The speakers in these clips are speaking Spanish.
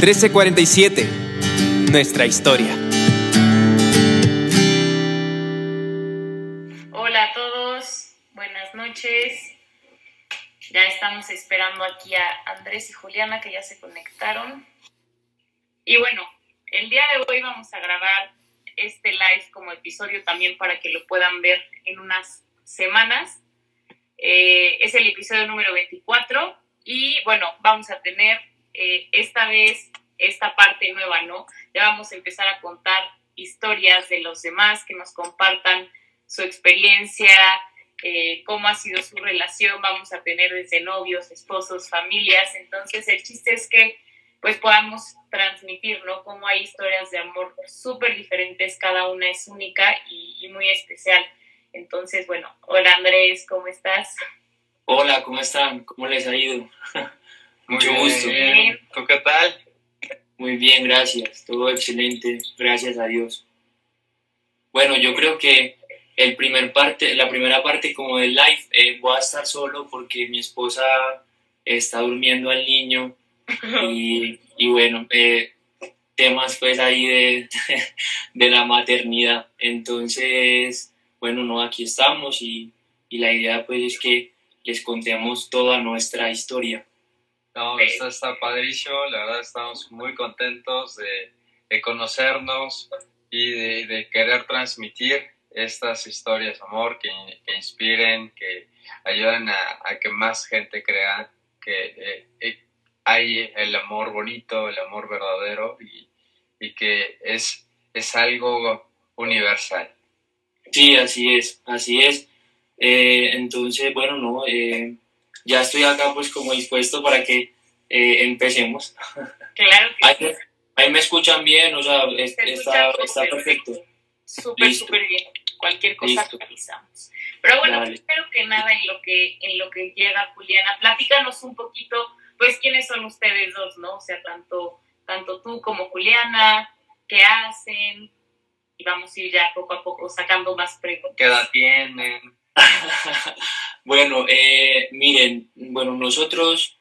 1347. Nuestra historia. Hola a todos, buenas noches. Ya estamos esperando aquí a Andrés y Juliana que ya se conectaron. Y bueno, el día de hoy vamos a grabar este live como episodio también para que lo puedan ver en unas semanas. Eh, es el episodio número 24 y bueno, vamos a tener eh, esta vez esta parte nueva, ¿no? Ya vamos a empezar a contar historias de los demás, que nos compartan su experiencia, eh, cómo ha sido su relación, vamos a tener desde novios, esposos, familias, entonces el chiste es que pues podamos transmitir, ¿no? Cómo hay historias de amor súper diferentes, cada una es única y, muy especial. Entonces, bueno, hola Andrés, ¿cómo estás? Hola, ¿cómo están? ¿Cómo les ha ido? Mucho gusto. ¿Tú qué tal? Muy bien, gracias. Todo excelente, gracias a Dios. Bueno, yo creo que el primer parte, la primera parte como del live, eh, voy a estar solo porque mi esposa está durmiendo al niño y, bueno, eh, temas pues ahí de, de, la maternidad. Entonces, bueno, no, aquí estamos y, y la idea pues es que les contemos toda nuestra historia. No, esto está padrísimo, la verdad estamos muy contentos de, de conocernos y de, de, querer transmitir estas historias, amor, que, que inspiren, que ayuden a, a, que más gente crea que eh, eh, hay el amor bonito, el amor verdadero y, y, que es, es algo universal. Sí, así es, así es. Eh, entonces, bueno, no, ya estoy acá pues como dispuesto para que eh, empecemos. Claro que ahí, me escuchan bien, o sea, está, está, perfecto. Súper, súper bien. Cualquier cosa actualizamos. Pero bueno, espero que nada, en lo que, en lo que llega Juliana, platícanos un poquito, pues, quiénes son ustedes dos, ¿no? O sea, tanto, tanto tú como Juliana, qué hacen, y vamos a ir ya poco a poco sacando más preguntas. ¿Qué edad tienen? bueno, eh, miren, bueno, nosotros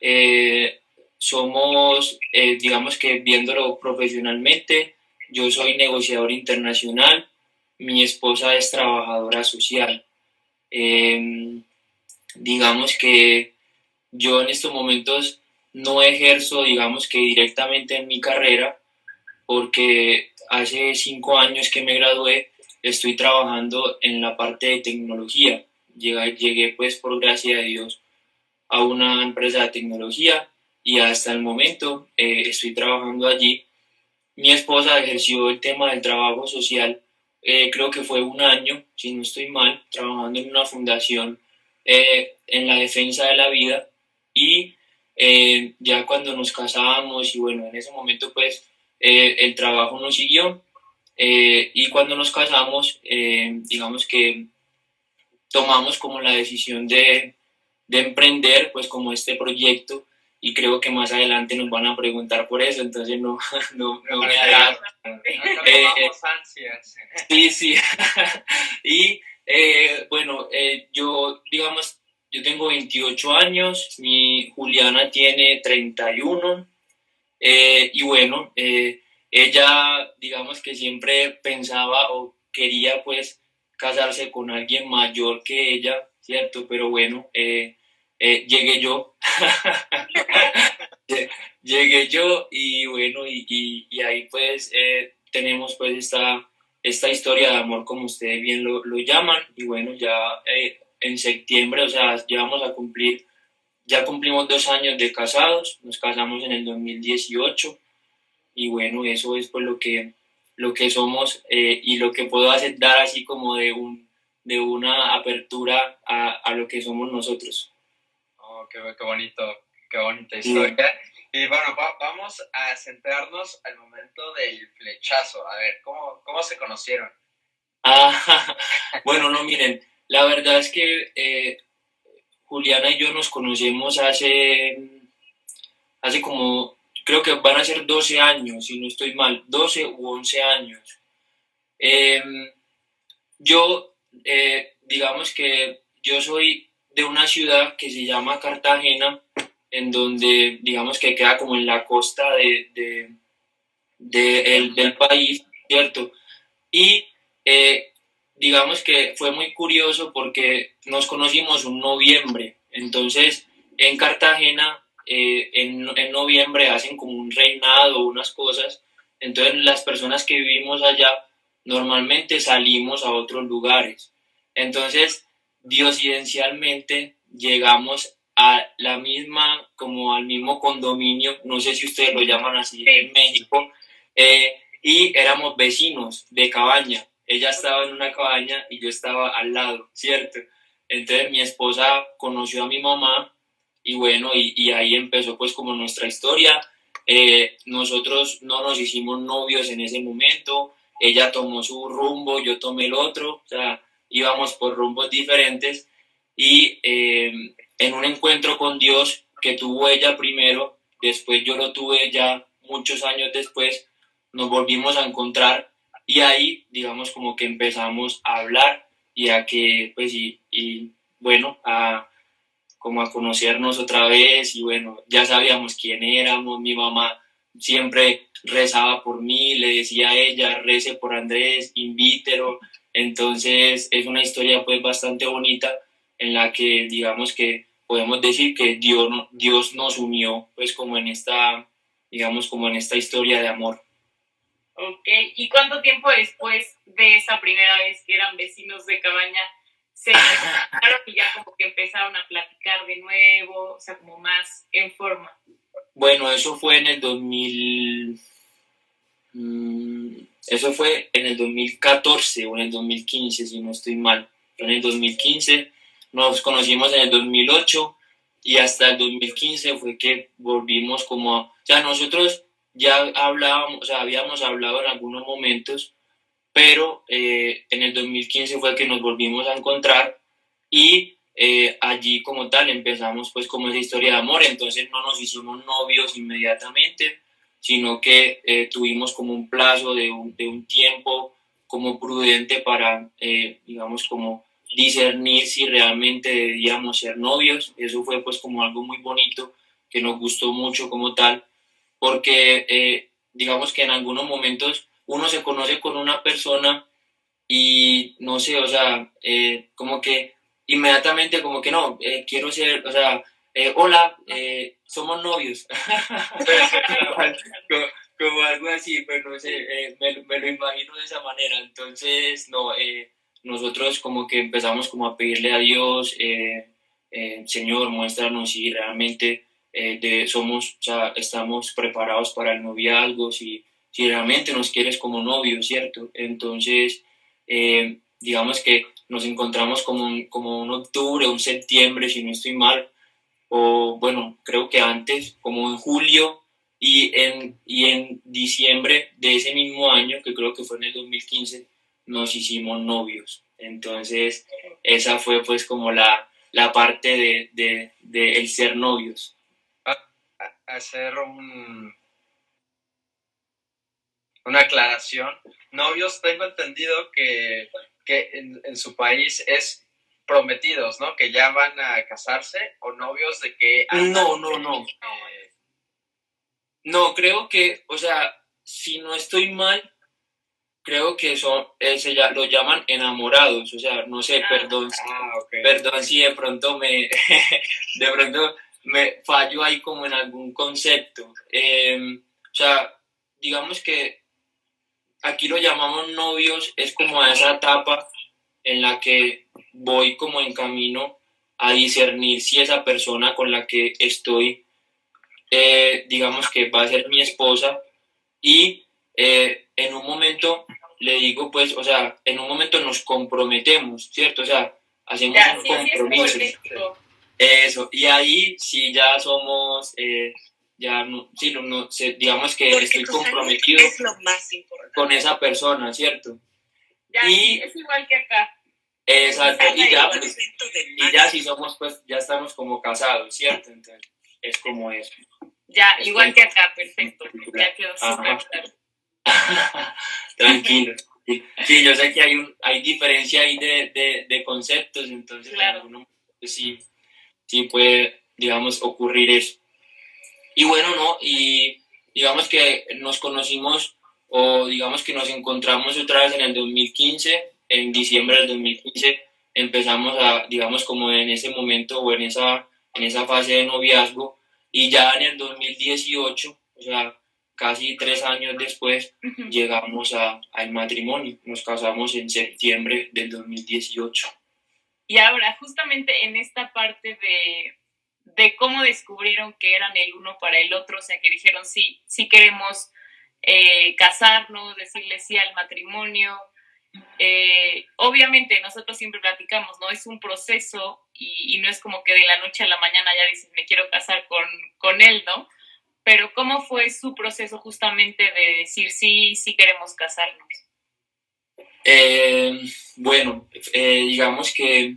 eh, somos, eh, digamos que viéndolo profesionalmente, yo soy negociador internacional, mi esposa es trabajadora social. Em, digamos que yo en estos momentos no ejerzo, digamos que directamente en mi carrera, porque hace cinco años que me gradué, estoy trabajando en la parte de tecnología. Llegué, llegué pues por gracia de Dios a una empresa de tecnología y hasta el momento eh, estoy trabajando allí. Mi esposa ejerció el tema del trabajo social, eh, creo que fue un año, si no estoy mal, trabajando en una fundación eh, en la defensa de la vida y ya cuando nos casamos y bueno, en ese momento pues el trabajo nos siguió y cuando nos casamos, digamos que tomamos como la decisión de, de emprender pues como este proyecto y creo que más adelante nos van a preguntar por eso, entonces no, no, no me da... Eh, ansias. Sí, sí. y eh, bueno, eh, yo digamos, yo tengo 28 años, mi Juliana tiene 31 y bueno, ella digamos que siempre pensaba o quería pues casarse con alguien mayor que ella, ¿cierto? Pero bueno, eh, eh, llegué yo. llegué yo y bueno, y, y, ahí pues eh, tenemos pues esta, esta historia de amor como ustedes bien lo, lo llaman y bueno, ya en septiembre, o sea, ya vamos a cumplir, ya cumplimos dos años de casados, nos casamos en el 2018 y bueno, eso es pues lo que, lo que somos y lo que puedo hacer, dar así como de un de una apertura a, a lo que somos nosotros. Oh, qué, qué bonito, qué bonita historia. Y bueno, vamos a centrarnos al momento del flechazo. A ver, ¿cómo, cómo se conocieron? Ah, bueno, no, miren, la verdad es que eh, Juliana y yo nos conocemos hace, hace como, creo que van a ser 12 años, si no estoy mal, 12 u 11 años. Em, yo eh, digamos que yo soy de una ciudad que se llama Cartagena, en donde digamos que queda como en la costa de, del país, ¿cierto? Y eh, digamos que fue muy curioso porque nos conocimos un noviembre, entonces en Cartagena eh, en, en, noviembre hacen como un reinado, unas cosas, entonces las personas que vivimos allá normalmente salimos a otros lugares, entonces diosidencialmente llegamos a la misma, como al mismo condominio, no sé si ustedes lo llaman así en México, eh, y éramos vecinos de cabaña. Ella estaba en una cabaña y yo estaba al lado, ¿cierto? Entonces mi esposa conoció a mi mamá y bueno, y, ahí empezó pues como nuestra historia. Eh, nosotros no nos hicimos novios en ese momento, ella tomó su rumbo, yo tomé el otro, o sea, íbamos por rumbos diferentes. Y eh, en un encuentro con Dios que tuvo ella primero, después yo lo tuve ya muchos años después, nos volvimos a encontrar. Y ahí, digamos, como que empezamos a hablar y a que, pues, y, y bueno, a como a conocernos otra vez y bueno, ya sabíamos quién éramos, mi mamá siempre rezaba por mí, le decía a ella, rece por Andrés, invítelo, entonces es una historia pues bastante bonita en la que digamos que podemos decir que Dios, Dios nos unió pues como en esta, digamos como en esta historia de amor. Ok, ¿y cuánto tiempo después de esa primera vez que eran vecinos de cabaña se y ya como que empezaron a platicar de nuevo, o sea, como más en forma? Bueno, eso fue en el 2000, mm, eso fue en el 2014 o en el 2015, si no estoy mal. En el 2015 nos conocimos en el 2008 y hasta el 2015 fue que volvimos como, o sea, nosotros ya hablábamos, o sea, habíamos hablado en algunos momentos, pero eh, en el 2015 fue que nos volvimos a encontrar y eh, allí como tal empezamos pues como esa historia de amor, entonces no nos hicimos novios inmediatamente, sino que eh, tuvimos como un plazo de un, de un tiempo como prudente para, digamos, como discernir si realmente debíamos ser novios. Eso fue pues como algo muy bonito que nos gustó mucho como tal porque eh, digamos que en algunos momentos uno se conoce con una persona y no sé, o sea, eh, como que inmediatamente como que no, eh, quiero ser, o sea, hola, somos novios. como, algo así, pues no sé, me, me, lo imagino de esa manera. Entonces, no, nosotros como que empezamos como a pedirle a Dios, Señor, muéstranos si realmente eh, de, somos, o estamos preparados para el noviazgo, si, si realmente nos quieres como novio, ¿cierto? Entonces, eh, digamos que nos encontramos como un, como un octubre, un septiembre, si no estoy mal, o bueno, creo que antes, como en julio y en, y en diciembre de ese mismo año, que creo que fue en el 2015, nos hicimos novios. Entonces, esa fue pues como la, la parte de, de, de el ser novios hacer un, una aclaración. Novios, tengo entendido que, que en, su país es prometidos, ¿no? Que ya van a casarse o novios de que... No, no, no. No, creo que, o sea, si no estoy mal, creo que son, ese ya, lo llaman enamorados, o sea, no sé, ah, perdón, ah, perdón si de pronto me, de pronto me fallo ahí como en algún concepto. Em, o sea, digamos que aquí lo llamamos novios, es como a esa etapa en la que voy como en camino a discernir si esa persona con la que estoy, eh, digamos que va a ser mi esposa y eh, en un momento le digo pues, o sea, en un momento nos comprometemos, ¿cierto? O sea, hacemos un compromiso. Eso, y ahí sí ya somos, eh, ya no, sí, no, digamos que estoy comprometido con esa persona, ¿cierto? Ya, y, es igual que acá. Exacto, y ya, pues, y ya si somos, pues, ya estamos como casados, ¿cierto? Entonces, es como eso. Ya, igual que acá, perfecto, ya quedó súper Tranquilo. Sí, yo sé que hay, un, hay diferencia ahí de, de, de conceptos, entonces, claro. pues, sí sí puede, digamos, ocurrir eso. Y bueno, no, y digamos que nos conocimos o digamos que nos encontramos otra vez en el 2015, en diciembre del 2015 empezamos a, digamos como en ese momento o en esa, en esa fase de noviazgo y ya en el 2018, o sea, casi tres años después, llegamos a, al matrimonio. Nos casamos en septiembre del 2018. Y ahora, justamente en esta parte de, de cómo descubrieron que eran el uno para el otro, o sea, que dijeron, sí, sí queremos eh, casarnos, decirle sí al matrimonio. Eh, obviamente nosotros siempre platicamos, ¿no? Es un proceso y, no es como que de la noche a la mañana ya dices, me quiero casar con, con él, ¿no? Pero ¿cómo fue su proceso justamente de decir, sí, sí queremos casarnos? Eh, bueno, digamos que,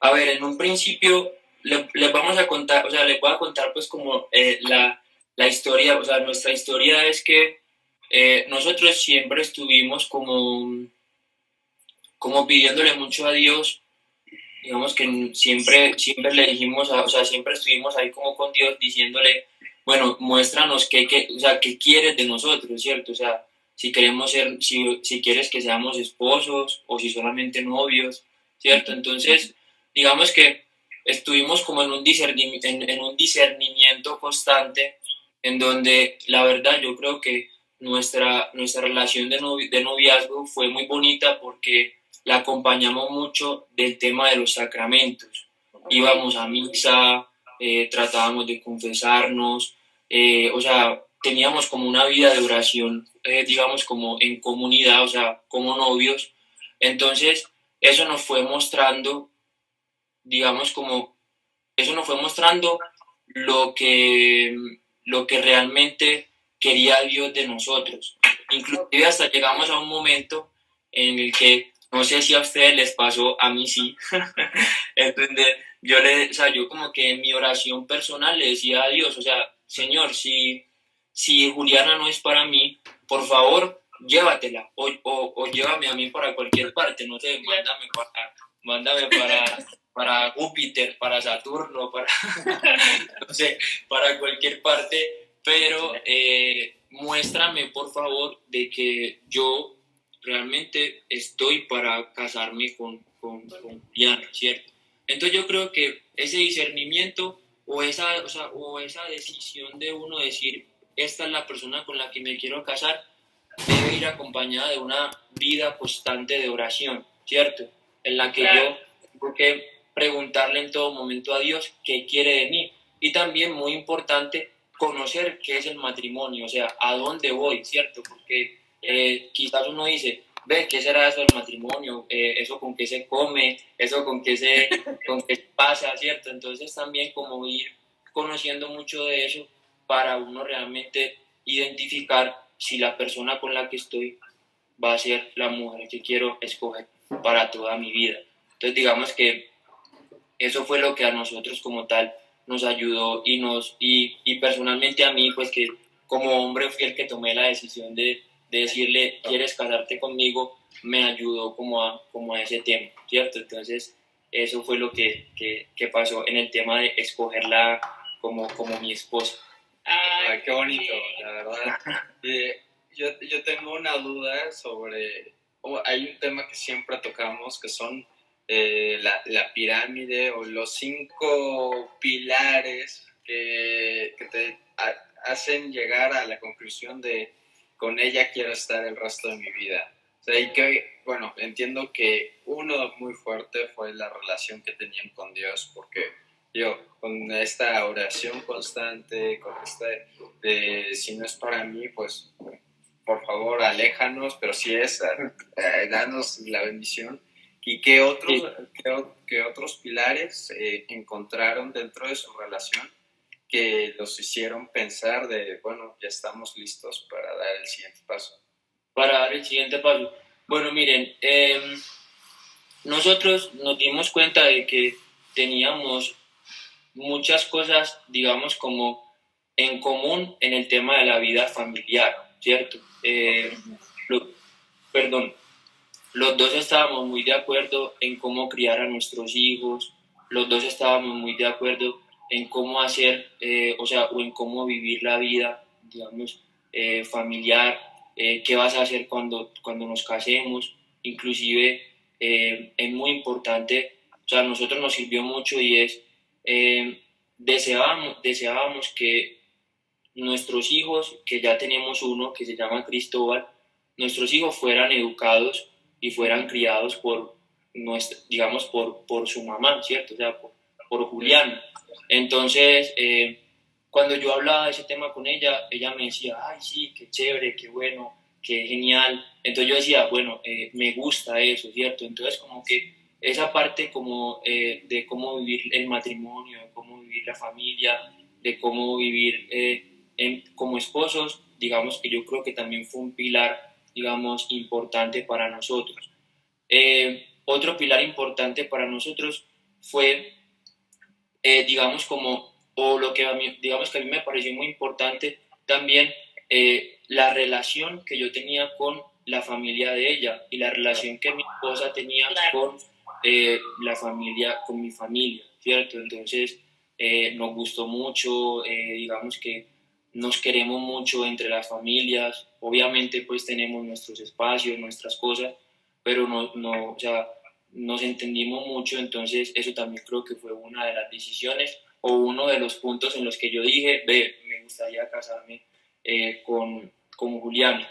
a ver, en un principio les vamos a contar, o sea, les voy a contar pues como eh, la, la, historia, o sea, nuestra historia es que eh, nosotros siempre estuvimos como, como pidiéndole mucho a Dios, digamos que siempre, siempre le dijimos, o sea, siempre estuvimos ahí como con Dios diciéndole, bueno, muéstranos qué, qué, o sea, qué quieres de nosotros, ¿cierto? O sea, si queremos ser, si, si quieres que seamos esposos o si solamente novios, ¿cierto? Entonces, digamos que estuvimos como en un, discernimiento, en, un discernimiento constante en donde la verdad yo creo que nuestra, nuestra relación de, de noviazgo fue muy bonita porque la acompañamos mucho del tema de los sacramentos. Íbamos a misa, eh, tratábamos de confesarnos, eh, o sea, teníamos como una vida de oración, eh, digamos, como en comunidad, o sea, como novios. Entonces, eso nos fue mostrando digamos, como eso nos fue mostrando lo que, lo que realmente quería Dios de nosotros. Inclusive hasta llegamos a un momento en el que, no sé si a ustedes les pasó, a mí sí, entender, yo le, o sea, yo como que en mi oración personal le decía a Dios, o sea, Señor, si, si Juliana no es para mí, por favor, llévatela o, o, o llévame a mí para cualquier parte, no sé, mándame para, mándame para, para Júpiter, para Saturno, para, no sé, para cualquier parte, pero eh, muéstrame por favor de que yo realmente estoy para casarme con, con, Diana, ¿cierto? Entonces yo creo que ese discernimiento o esa, o, sea, o esa decisión de uno decir, esta es la persona con la que me quiero casar, debe ir acompañada de una vida constante de oración, ¿cierto? En la que yo tengo que preguntarle en todo momento a Dios qué quiere de mí. Y también muy importante conocer qué es el matrimonio, o sea, a dónde voy, ¿cierto? Porque eh, quizás uno dice, ve, ¿qué será eso del matrimonio? Eh, ¿Eso con qué se come? ¿Eso con qué se, con qué pasa, ¿cierto? Entonces también como ir conociendo mucho de eso para uno realmente identificar si la persona con la que estoy va a ser la mujer que quiero escoger para toda mi vida. Entonces digamos que eso fue lo que a nosotros como tal nos ayudó y nos y, y personalmente a mí pues que como hombre fui el que tomé la decisión de, de decirle quieres casarte conmigo me ayudó como a, como a ese tema cierto entonces eso fue lo que, que, que pasó en el tema de escogerla como, como mi esposa. Ay, qué bonito la verdad. Eh, yo, yo tengo una duda sobre hay un tema que siempre tocamos que son eh, la, la, pirámide o los cinco pilares que, te hacen llegar a la conclusión de con ella quiero estar el resto de mi vida. O sea, y que, bueno, entiendo que uno muy fuerte fue la relación que tenían con Dios, porque yo, con esta oración constante, con este, de si no es para mí, pues por favor, aléjanos, pero si es, eh, danos la bendición ¿Y qué otros, qué, otros pilares eh, encontraron dentro de su relación que los hicieron pensar de, bueno, ya estamos listos para dar el siguiente paso? Para dar el siguiente paso. Bueno, miren, em, nosotros nos dimos cuenta de que teníamos muchas cosas, digamos, como en común en el tema de la vida familiar, ¿cierto? Eh, perdón, los dos estábamos muy de acuerdo en cómo criar a nuestros hijos, los dos estábamos muy de acuerdo en cómo hacer, eh, o sea, o en cómo vivir la vida, digamos, eh, familiar, eh, qué vas a hacer cuando, cuando nos casemos, inclusive es muy importante, o sea, a nosotros nos sirvió mucho y es, deseábamos, deseábamos que nuestros hijos, que ya tenemos uno que se llama Cristóbal, nuestros hijos fueran educados y fueran criados por, nuestra, digamos, por, por su mamá, ¿cierto? O sea, por, por Julián. Entonces, eh, cuando yo hablaba de ese tema con ella, ella me decía, ay, sí, qué chévere, qué bueno, qué genial. Entonces yo decía, bueno, eh, me gusta eso, ¿cierto? Entonces como que esa parte como eh, de cómo vivir el matrimonio, de cómo vivir la familia, de cómo vivir como esposos, digamos que yo creo que también fue un pilar, digamos, importante para nosotros. otro pilar importante para nosotros fue eh, digamos, como, o lo que a mí, digamos que a mí me pareció muy importante también, eh, la relación que yo tenía con la familia de ella y la relación que mi esposa tenía con eh, la familia, con mi familia, ¿cierto? Entonces, nos gustó mucho, digamos que nos queremos mucho entre las familias, obviamente pues tenemos nuestros espacios, nuestras cosas, pero no, no o sea, nos entendimos mucho, entonces eso también creo que fue una de las decisiones o uno de los puntos en los que yo dije, ve, me gustaría casarme eh, con, con Juliana.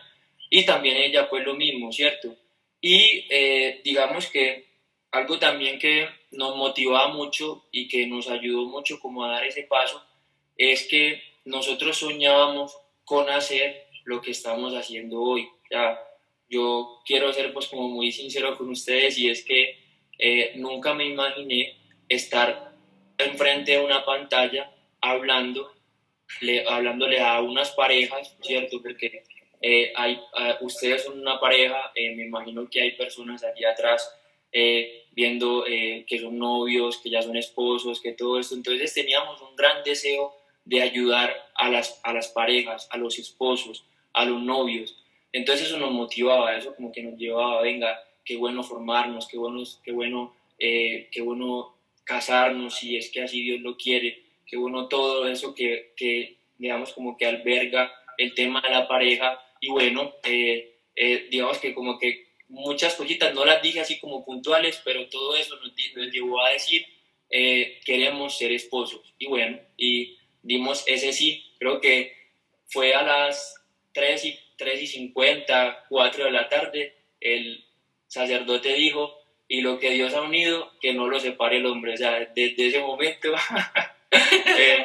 Y también ella fue lo mismo, ¿cierto? Y eh, digamos que algo también que nos motivaba mucho y que nos ayudó mucho como a dar ese paso es que nosotros soñábamos con hacer lo que estamos haciendo hoy. O yo quiero ser pues como muy sincero con ustedes y es que eh, nunca me imaginé estar enfrente de una pantalla hablando, le, hablándole a unas parejas, ¿cierto? Porque eh, hay, ah, ustedes son una pareja, eh, me imagino que hay personas allí atrás viendo que son novios, que ya son esposos, que todo esto. Entonces teníamos un gran deseo de ayudar a las, a las parejas, a los esposos, a los novios. Entonces eso nos motivaba, eso como que nos llevaba, venga, qué bueno formarnos, qué bueno, qué bueno, eh, qué bueno casarnos si es que así Dios lo quiere, qué bueno todo eso que, que digamos como que alberga el tema de la pareja y bueno, eh, eh, digamos que como que muchas cositas, no las dije así como puntuales, pero todo eso nos, nos llevó a decir, queremos ser esposos. Y bueno, y dimos ese sí, creo que fue a las 3 y 3 y 50, 4 de la tarde, el sacerdote dijo, y lo que Dios ha unido, que no lo separe el hombre. O sea, desde ese momento eh,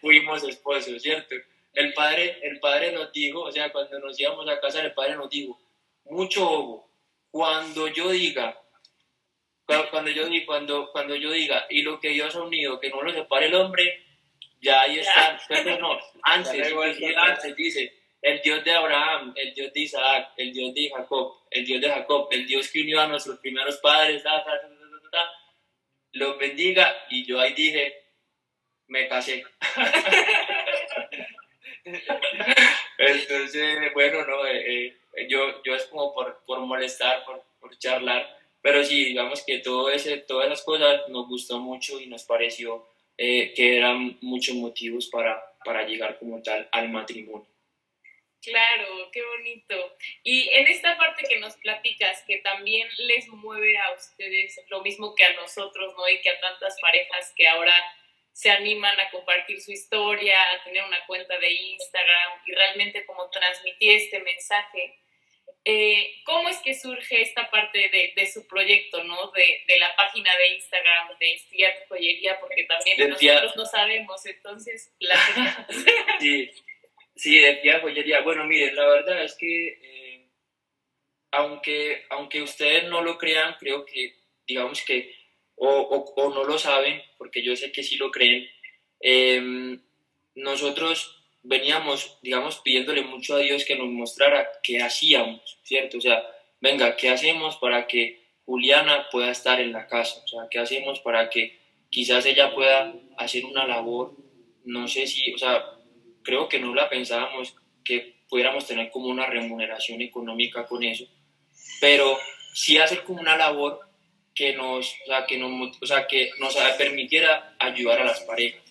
fuimos esposos, ¿cierto? El padre, el padre nos dijo, o sea, cuando nos íbamos a casar, el padre nos dijo, mucho ojo, cuando yo diga, cuando yo, cuando, cuando yo diga, y lo que Dios ha unido, que no lo separe el hombre, ya ahí está, pero no, antes, antes dice, el Dios de Abraham, el Dios de Isaac, el Dios de Jacob, el Dios de Jacob, el Dios que unió a nuestros primeros padres, los bendiga. Y yo ahí dije, me casé. Entonces, bueno, no, eh, eh, yo, yo es como por, por molestar, por, por, charlar, pero sí, digamos que todo ese, todas esas cosas nos gustó mucho y nos pareció eh, que eran muchos motivos para, para llegar como tal al matrimonio. Claro, qué bonito. Y en esta parte que nos platicas, que también les mueve a ustedes lo mismo que a nosotros, ¿no? Y que a tantas parejas que ahora se animan a compartir su historia, a tener una cuenta de Instagram y realmente como transmitir este mensaje. Eh, ¿Cómo es que surge esta parte de, su proyecto, ¿no? De, la página de Instagram de Estudiar Joyería, porque también nosotros no sabemos, entonces, la sí. Sí, decía joyería. Bueno, miren, la verdad es que eh, aunque, aunque ustedes no lo crean, creo que, digamos que, o, o, no lo saben, porque yo sé que sí lo creen, em, nosotros veníamos, digamos, pidiéndole mucho a Dios que nos mostrara qué hacíamos, ¿cierto? O sea, venga, ¿qué hacemos para que Juliana pueda estar en la casa? O sea, ¿qué hacemos para que quizás ella pueda hacer una labor, no sé si, o sea, creo que no la pensábamos que pudiéramos tener como una remuneración económica con eso, pero sí hacer como una labor que nos, o sea, que nos, o sea, que nos permitiera ayudar a las parejas.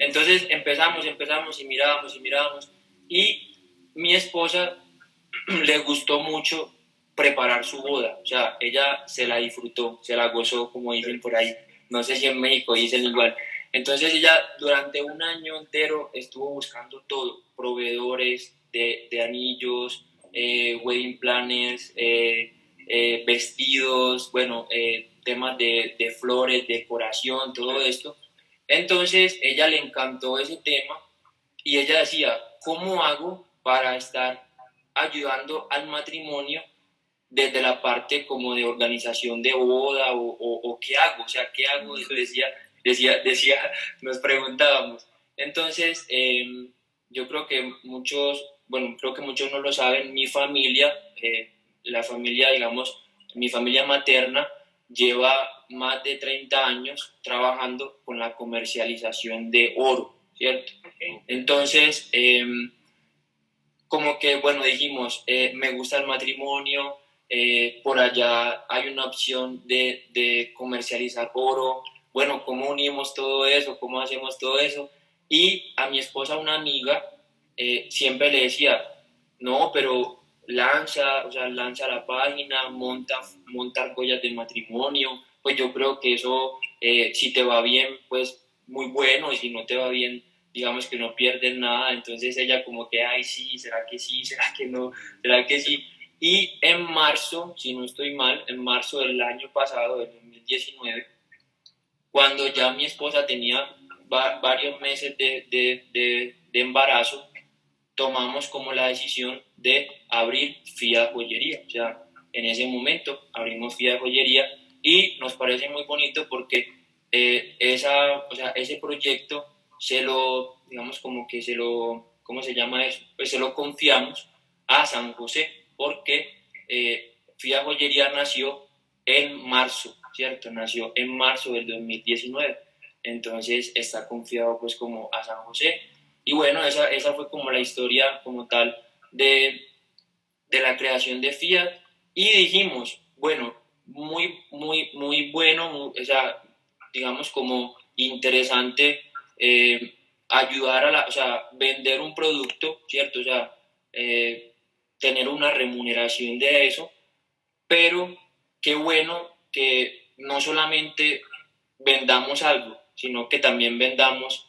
Entonces empezamos, empezamos y mirábamos y mirábamos. Y mi esposa le gustó mucho preparar su boda. O sea, ella se la disfrutó, se la gozó, como dicen por ahí. No sé si en México dicen igual. Entonces ella durante un año entero estuvo buscando todo, proveedores de, de anillos, eh, wedding planners, eh, eh, vestidos, bueno, temas de, de flores, decoración, todo esto. Entonces ella le encantó ese tema y ella decía, ¿cómo hago para estar ayudando al matrimonio desde la parte como de organización de boda o, o, qué hago? O sea, ¿qué hago? Decía, decía, decía, nos preguntábamos. Entonces, em, yo creo que muchos, bueno, creo que muchos no lo saben, mi familia, eh, la familia, digamos, mi familia materna, lleva más de 30 años trabajando con la comercialización de oro, ¿cierto? Entonces, em, como que, bueno, dijimos, eh, me gusta el matrimonio, eh, por allá hay una opción de, de, comercializar oro, bueno, ¿cómo unimos todo eso? ¿Cómo hacemos todo eso? Y a mi esposa, una amiga, eh, siempre le decía, no, pero lanza, o sea, lanza la página, monta, monta argollas de matrimonio, pues yo creo que eso, eh, si te va bien, pues muy bueno, y si no te va bien, digamos que no pierdes nada, entonces ella como que, ay, sí, ¿será que sí? ¿Será que no? ¿Será que sí? Y en marzo, si no estoy mal, en marzo del año pasado, del 2019, cuando ya mi esposa tenía varios meses de, de, de, de embarazo, tomamos como la decisión de abrir FIA Joyería. O sea, en ese momento abrimos FIA Joyería y nos parece muy bonito porque eh, esa, o sea, ese proyecto se lo, digamos como que se lo, ¿cómo se llama eso? Pues se lo confiamos a San José porque eh, FIA Joyería nació en marzo, ¿cierto? Nació en marzo del 2019. Entonces está confiado pues como a San José y bueno, esa, esa fue como la historia como tal de, de la creación de Fiat. Y dijimos, bueno, muy, muy, muy bueno, o sea, digamos como interesante eh, ayudar a la, o sea, vender un producto, ¿cierto? O sea, eh, tener una remuneración de eso, pero qué bueno que no solamente vendamos algo, sino que también vendamos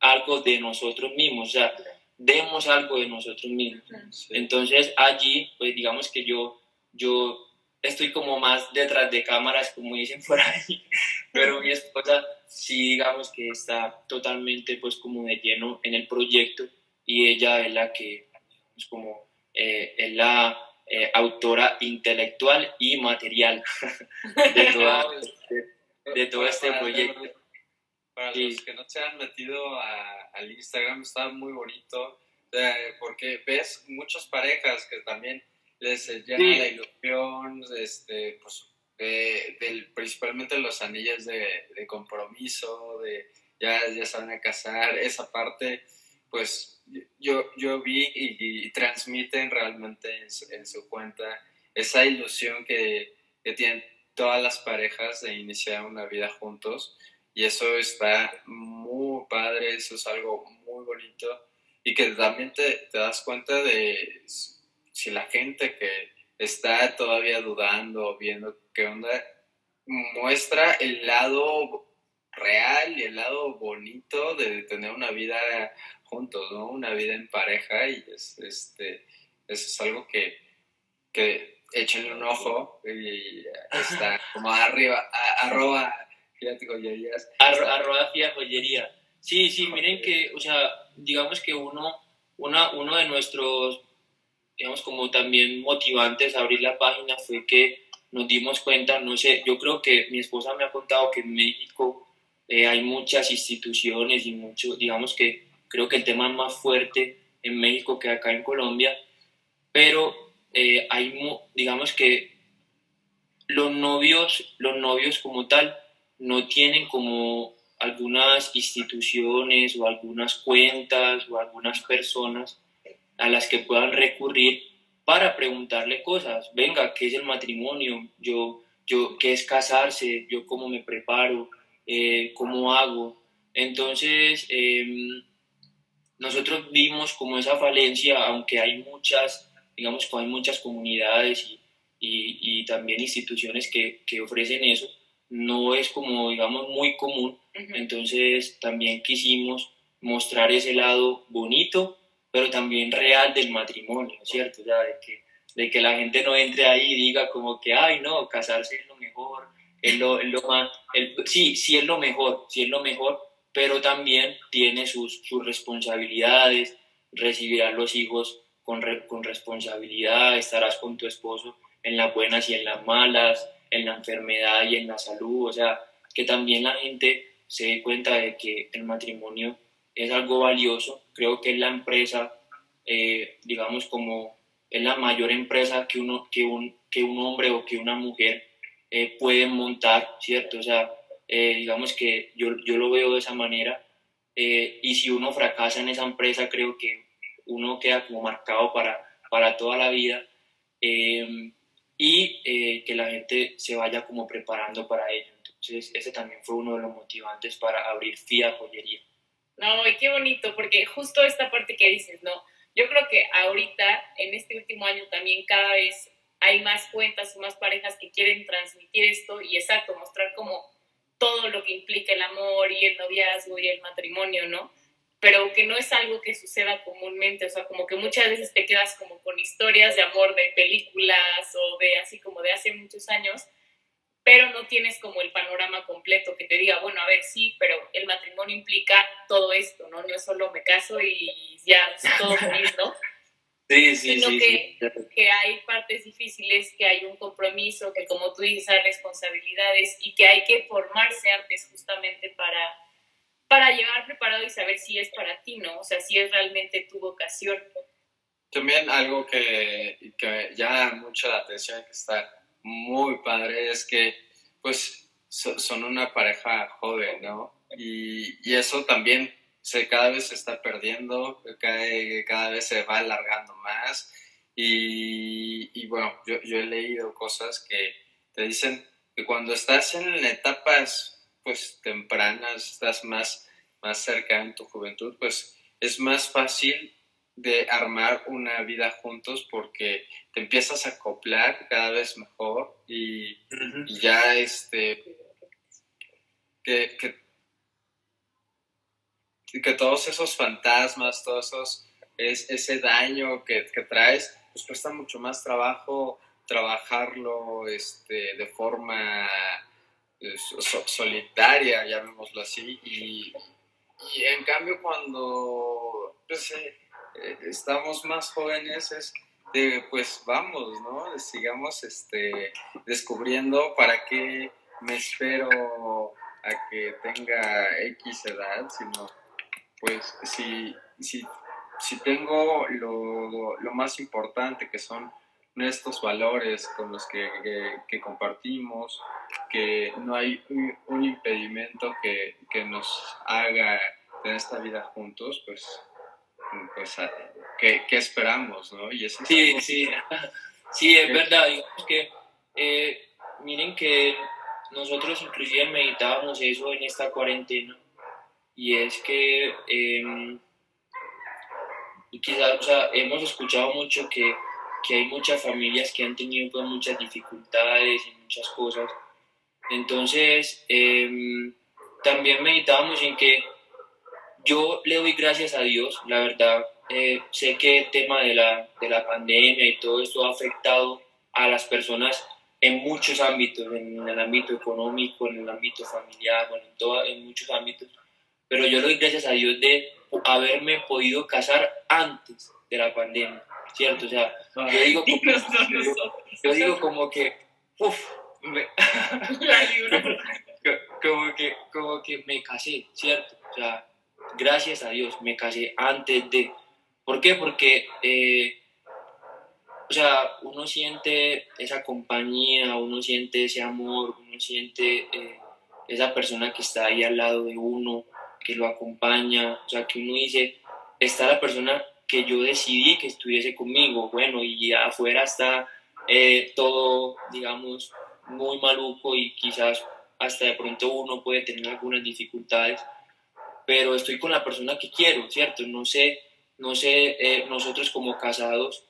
algo de nosotros mismos, o sea, demos algo de nosotros mismos. Entonces allí, pues digamos que yo, yo estoy como más detrás de cámaras, como dicen por ahí, pero mi esposa sí digamos que está totalmente pues como de lleno en el proyecto. Y ella es la que, es como, eh, es la eh, autora intelectual y material de, de todo este proyecto. Para los que no se han metido al Instagram, está muy bonito, porque ves muchas parejas que también les llena la ilusión, este, pues, del, principalmente los anillos de, de, compromiso, de ya, ya se van a casar, esa parte, pues yo, yo vi y, transmiten realmente en su, cuenta esa ilusión que, que tienen todas las parejas de iniciar una vida juntos. Y eso está muy padre, eso es algo muy bonito. Y que también te, te das cuenta de si la gente que está todavía dudando, viendo qué onda, muestra el lado real y el lado bonito de tener una vida juntos, ¿no? Una vida en pareja y es, este, eso es algo que, que échenle un ojo y está como arriba, arroba Fiat Joyerías. arroba Fiat Joyería. Sí, sí, miren que, o sea, digamos que uno, una, uno de nuestros, digamos, como también motivantes a abrir la página fue que nos dimos cuenta, no sé, yo creo que mi esposa me ha contado que en México eh, hay muchas instituciones y mucho, digamos que creo que el tema es más fuerte en México que acá en Colombia, pero eh, hay, digamos que los novios, los novios como tal, no tienen como algunas instituciones o algunas cuentas o algunas personas a las que puedan recurrir para preguntarle cosas. Venga, ¿qué es el matrimonio? Yo, yo, ¿Qué es casarse? ¿Yo cómo me preparo? Eh, ¿Cómo hago? Entonces, em, nosotros vimos como esa falencia, aunque hay muchas, digamos hay muchas comunidades y, y, también instituciones que, que, ofrecen eso, no es como, digamos, muy común. Entonces, también quisimos mostrar ese lado bonito, pero también real del matrimonio, ¿cierto? O sea, de que, de que la gente no entre ahí y diga como que, ay, no, casarse es lo mejor, es lo, es lo más, sí, sí es lo mejor, sí es lo mejor, pero también tiene sus, sus responsabilidades, recibirás los hijos con, con responsabilidad, estarás con tu esposo en las buenas y en las malas, en la enfermedad y en la salud, o sea, que también la gente se dé cuenta de que el matrimonio es algo valioso, creo que es la empresa, eh, digamos, como es la mayor empresa que, uno, que, un, que un hombre o que una mujer eh, puede montar, ¿cierto? O sea, eh, digamos que yo, yo, lo veo de esa manera, eh, y si uno fracasa en esa empresa, creo que uno queda como marcado para, para toda la vida, em, y que la gente se vaya como preparando para ello. Entonces, ese también fue uno de los motivantes para abrir FIA Joyería. No, y qué bonito, porque justo esta parte que dices, ¿no? Yo creo que ahorita, en este último año también cada vez hay más cuentas o más parejas que quieren transmitir esto y exacto, mostrar como todo lo que implica el amor y el noviazgo y el matrimonio, ¿no? Pero que no es algo que suceda comúnmente, o sea, como que muchas veces te quedas como con historias de amor de películas o de así como de hace muchos años, pero no tienes como el panorama completo que te diga, bueno, a ver, sí, pero el matrimonio implica todo esto, ¿no? No es solo me caso y ya todo feliz, ¿no? Sí, sí, sino sí, que, que, hay partes difíciles, que hay un compromiso, que como tú dices, hay responsabilidades y que hay que formarse antes justamente para, para llegar preparado y saber si es para ti, ¿no? O sea, si es realmente tu vocación. También algo que, que llama mucho la atención, que está muy padre, es que pues son una pareja joven, ¿no? Y, y eso también se, cada vez se está perdiendo, cada, cada vez se va alargando más. Y, y bueno, yo, yo, he leído cosas que te dicen que cuando estás en etapas pues tempranas, estás más, más cerca en tu juventud, pues es más fácil de armar una vida juntos porque te empiezas a acoplar cada vez mejor y, y ya este que, que que todos esos fantasmas, todos esos, es, ese daño que, que, traes, pues cuesta mucho más trabajo trabajarlo este, de forma solitaria, llamémoslo así, y, y, en cambio cuando pues, eh, estamos más jóvenes es de, pues vamos, ¿no? Sigamos este, descubriendo para qué me espero a que tenga X edad, sino pues si, si, si tengo lo, lo, más importante que son estos valores con los que, que, compartimos, que no hay un, impedimento que, que, nos haga tener esta vida juntos, pues, pues ¿qué, qué esperamos? ¿no? Y eso sí, sí, sí, es verdad. Digamos que, eh, miren que nosotros inclusive meditábamos eso en esta cuarentena y es que eh, quizás, o sea, hemos escuchado mucho que, que, hay muchas familias que han tenido pues, muchas dificultades y muchas cosas. Entonces, em, también meditábamos en que yo le doy gracias a Dios, la verdad, eh, sé que el tema de la, de la pandemia y todo esto ha afectado a las personas en muchos ámbitos, en el ámbito económico, en el ámbito familiar, bueno, en, todo, en muchos ámbitos pero yo le doy gracias a Dios de haberme podido casar antes de la pandemia, ¿cierto? O sea, yo digo como, yo, digo como que, uff, como, que, como que me casé, ¿cierto? O sea, gracias a Dios, me casé antes de... ¿Por qué? Porque, eh, o sea, uno siente esa compañía, uno siente ese amor, uno siente eh, esa persona que está ahí al lado de uno, que lo acompaña, o sea, que uno dice, está la persona que yo decidí que estuviese conmigo, bueno, y afuera está eh, todo, digamos, muy maluco y quizás hasta de pronto uno puede tener algunas dificultades, pero estoy con la persona que quiero, ¿cierto? No sé, no sé eh, nosotros como casados,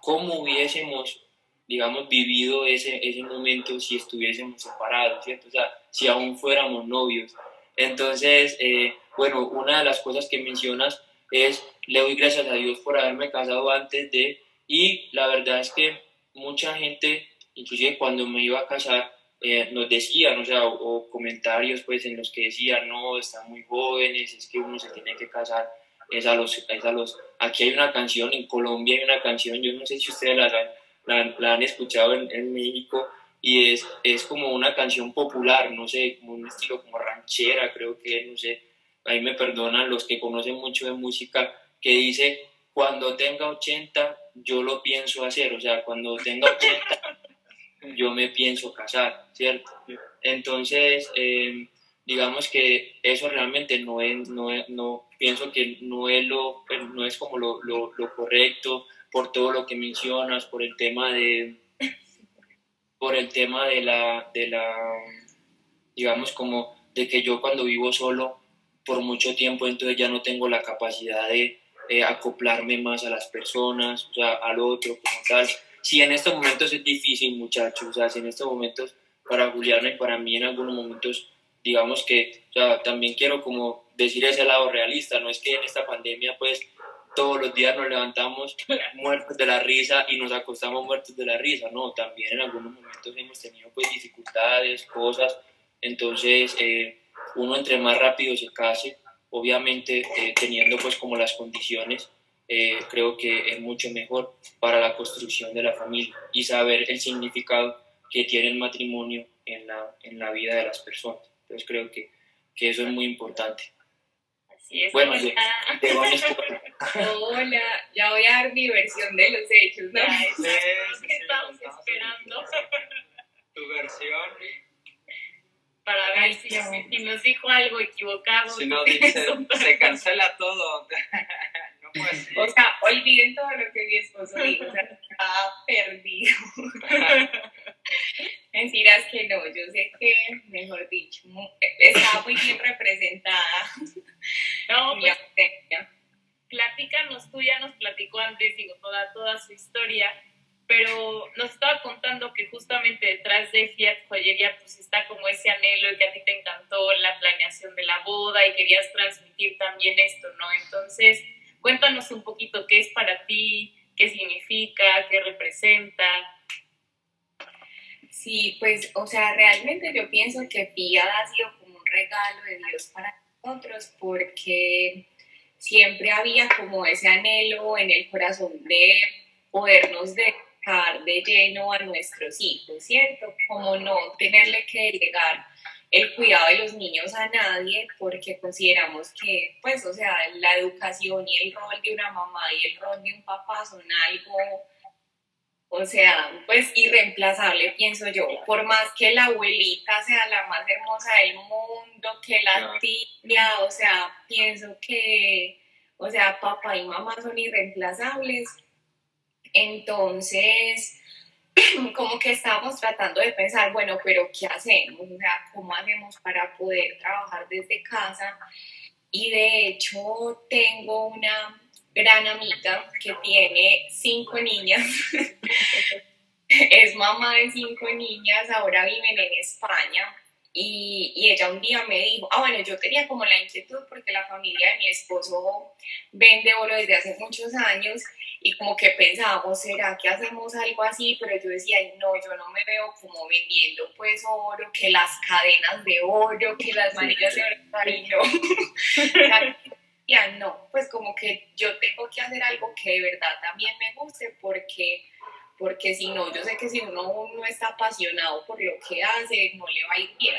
cómo hubiésemos, digamos, vivido ese, ese momento si estuviésemos separados, ¿cierto? O sea, si aún fuéramos novios. Entonces, eh, bueno, una de las cosas que mencionas es, le doy gracias a Dios por haberme casado antes de, y la verdad es que mucha gente, inclusive cuando me iba a casar, eh, nos decían, o sea, o, comentarios pues en los que decían, no, están muy jóvenes, es que uno se tiene que casar, es a los, es a los, aquí hay una canción, en Colombia hay una canción, yo no sé si ustedes la, la, la han escuchado en, en, México, y es, es como una canción popular, no sé, como un estilo como ranchera, creo que, no sé, ahí me perdonan los que conocen mucho de música, que dice, cuando tenga 80, yo lo pienso hacer, o sea, cuando tenga 80, yo me pienso casar, ¿cierto? Entonces, em, digamos que eso realmente no es, no, no pienso que no es, lo, no es como lo, lo, lo, correcto por todo lo que mencionas, por el tema de, por el tema de la, de la, digamos como de que yo cuando vivo solo por mucho tiempo, entonces ya no tengo la capacidad de eh, acoplarme más a las personas, o sea, al otro como tal si en estos momentos es difícil, muchachos, o sea, si en estos momentos para Juliana y para mí en algunos momentos, digamos que, o sea, también quiero como decir ese lado realista, no es que en esta pandemia pues todos los días nos levantamos muertos de la risa y nos acostamos muertos de la risa, no, también en algunos momentos hemos tenido pues dificultades, cosas, entonces eh, uno entre más rápido se case, obviamente eh, teniendo pues como las condiciones, eh, creo que es mucho mejor para la construcción de la familia y saber el significado que tiene el matrimonio en la, en la vida de las personas. Entonces creo que, que eso es muy importante. Así es. Bueno, Hola, ya voy a dar mi versión de los hechos, ¿no? Sí, sí, que estamos esperando. Tu versión. Para ver si, si, nos dijo algo equivocado. Si no dice, se cancela todo. O sea, olviden todo lo que mi esposo dijo, o sea, estaba perdido. Mentiras que no, yo sé que, mejor dicho, estaba muy bien representada. No, pues, platícanos, tú ya nos platicó antes, digo, toda, toda su historia, pero nos estaba contando que justamente detrás de Fiat Joyería pues está como ese anhelo y que a ti te encantó la planeación de la boda y querías transmitir también esto, ¿no? Entonces, Cuéntanos un poquito qué es para ti, qué significa, qué representa. Sí, pues, o sea, realmente yo pienso que Fiat ha sido como un regalo de Dios para nosotros porque siempre había como ese anhelo en el corazón de podernos dejar de lleno a nuestros hijos, ¿cierto? Como no tenerle que delegar el cuidado de los niños a nadie porque consideramos que, pues, o sea, la educación y el rol de una mamá y el rol de un papá son algo, o sea, pues irreemplazable, pienso yo. Por más que la abuelita sea la más hermosa del mundo, que la tía, o sea, pienso que, o sea, papá y mamá son irreemplazables. Entonces, como que estábamos tratando de pensar, bueno, pero ¿qué hacemos? O sea, ¿cómo hacemos para poder trabajar desde casa? Y de hecho tengo una gran amiga que tiene cinco niñas, es mamá de cinco niñas, ahora viven en España. Y, y, ella un día me dijo, ah, bueno, yo tenía como la inquietud porque la familia de mi esposo vende oro desde hace muchos años y como que pensábamos, ¿será que hacemos algo así? Pero yo decía, no, yo no me veo como vendiendo pues oro, que las cadenas de oro, que las manillas de oro, no. ya no, pues como que yo tengo que hacer algo que de verdad también me guste porque porque si no, yo sé que si uno no está apasionado por lo que hace, no le va a ir bien.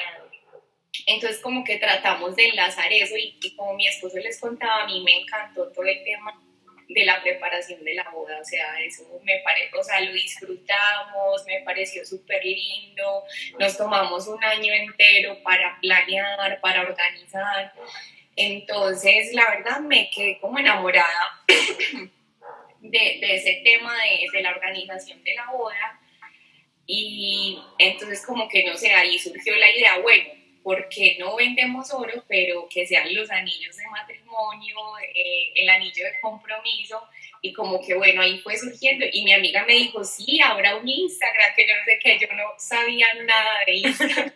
Entonces como que tratamos de enlazar eso y, y como mi esposo les contaba, a mí me encantó todo el tema de la preparación de la boda, o sea, eso me parece, o sea, lo disfrutamos, me pareció súper lindo, nos tomamos un año entero para planear, para organizar, entonces la verdad me quedé como enamorada de, de ese tema de, de la organización de la boda. Y entonces como que no sé, ahí surgió la idea, bueno, ¿por qué no vendemos oro, pero que sean los anillos de matrimonio, eh, el anillo de compromiso? Y como que bueno, ahí fue surgiendo. Y mi amiga me dijo, sí, habrá un Instagram, que yo no sé qué, yo no sabía nada de Instagram.